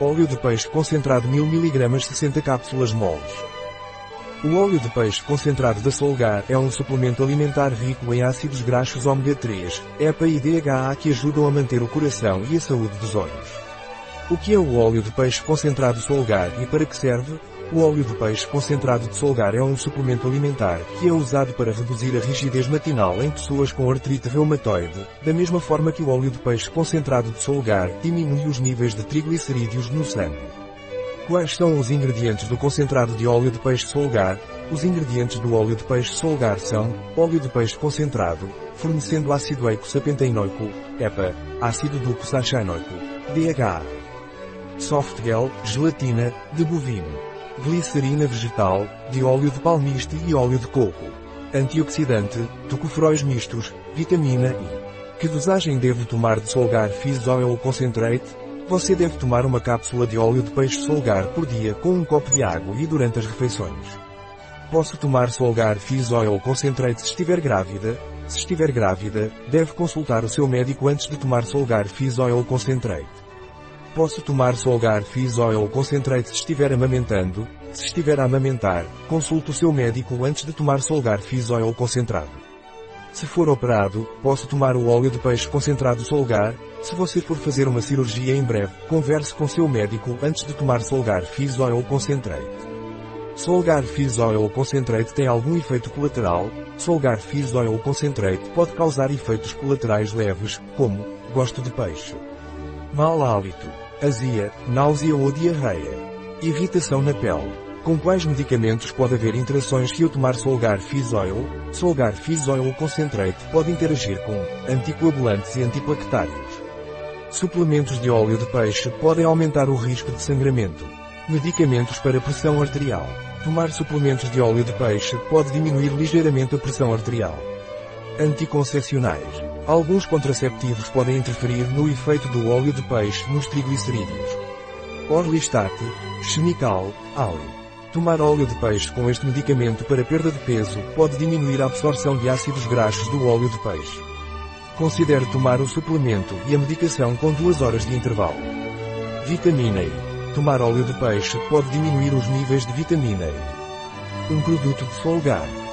Óleo de peixe concentrado 1000 mg 60 cápsulas moles. O óleo de peixe concentrado da Solgar é um suplemento alimentar rico em ácidos graxos ômega 3, EPA e DHA que ajudam a manter o coração e a saúde dos olhos. O que é o óleo de peixe concentrado Solgar e para que serve? O óleo de peixe concentrado de Solgar é um suplemento alimentar que é usado para reduzir a rigidez matinal em pessoas com artrite reumatoide, da mesma forma que o óleo de peixe concentrado de Solgar diminui os níveis de triglicerídeos no sangue. Quais são os ingredientes do concentrado de óleo de peixe Solgar? Os ingredientes do óleo de peixe Solgar são óleo de peixe concentrado, fornecendo ácido eicosapentaenoico, EPA, ácido ducosaxaenoico, DHA, softgel, gelatina, de bovino, glicerina vegetal, de óleo de palmiste e óleo de coco, antioxidante, tocoferóis mistos, vitamina I. Que dosagem devo tomar de Solgar Fizz Oil Concentrate? Você deve tomar uma cápsula de óleo de peixe Solgar por dia com um copo de água e durante as refeições. Posso tomar Solgar Fizz Oil Concentrate se estiver grávida? Se estiver grávida, deve consultar o seu médico antes de tomar Solgar Fizz Oil Concentrate. Posso tomar Solgar Fizz Oil Concentrate se estiver amamentando? Se estiver a amamentar, consulte o seu médico antes de tomar Solgar Fizz Oil Concentrado. Se for operado, posso tomar o óleo de peixe concentrado Solgar? Se você for fazer uma cirurgia em breve, converse com seu médico antes de tomar Solgar Fizz Oil Concentrate. Solgar Fizz Oil Concentrate tem algum efeito colateral? Solgar Fizz Oil Concentrate pode causar efeitos colaterais leves, como gosto de peixe, mau hálito, azia, náusea ou diarreia, irritação na pele. Com quais medicamentos pode haver interações se eu tomar Solgar Fizz Oil? Solgar Fizz Oil Concentrate pode interagir com anticoagulantes e antiplaquetários. Suplementos de óleo de peixe podem aumentar o risco de sangramento. Medicamentos para pressão arterial. Tomar suplementos de óleo de peixe pode diminuir ligeiramente a pressão arterial. Anticoncepcionais. Alguns contraceptivos podem interferir no efeito do óleo de peixe nos triglicerídeos. Orlistat, Chemical, Auri. Tomar óleo de peixe com este medicamento para perda de peso pode diminuir a absorção de ácidos graxos do óleo de peixe. Considere tomar o suplemento e a medicação com duas horas de intervalo. Vitamina E. Tomar óleo de peixe pode diminuir os níveis de vitamina E. Um produto de Solgar.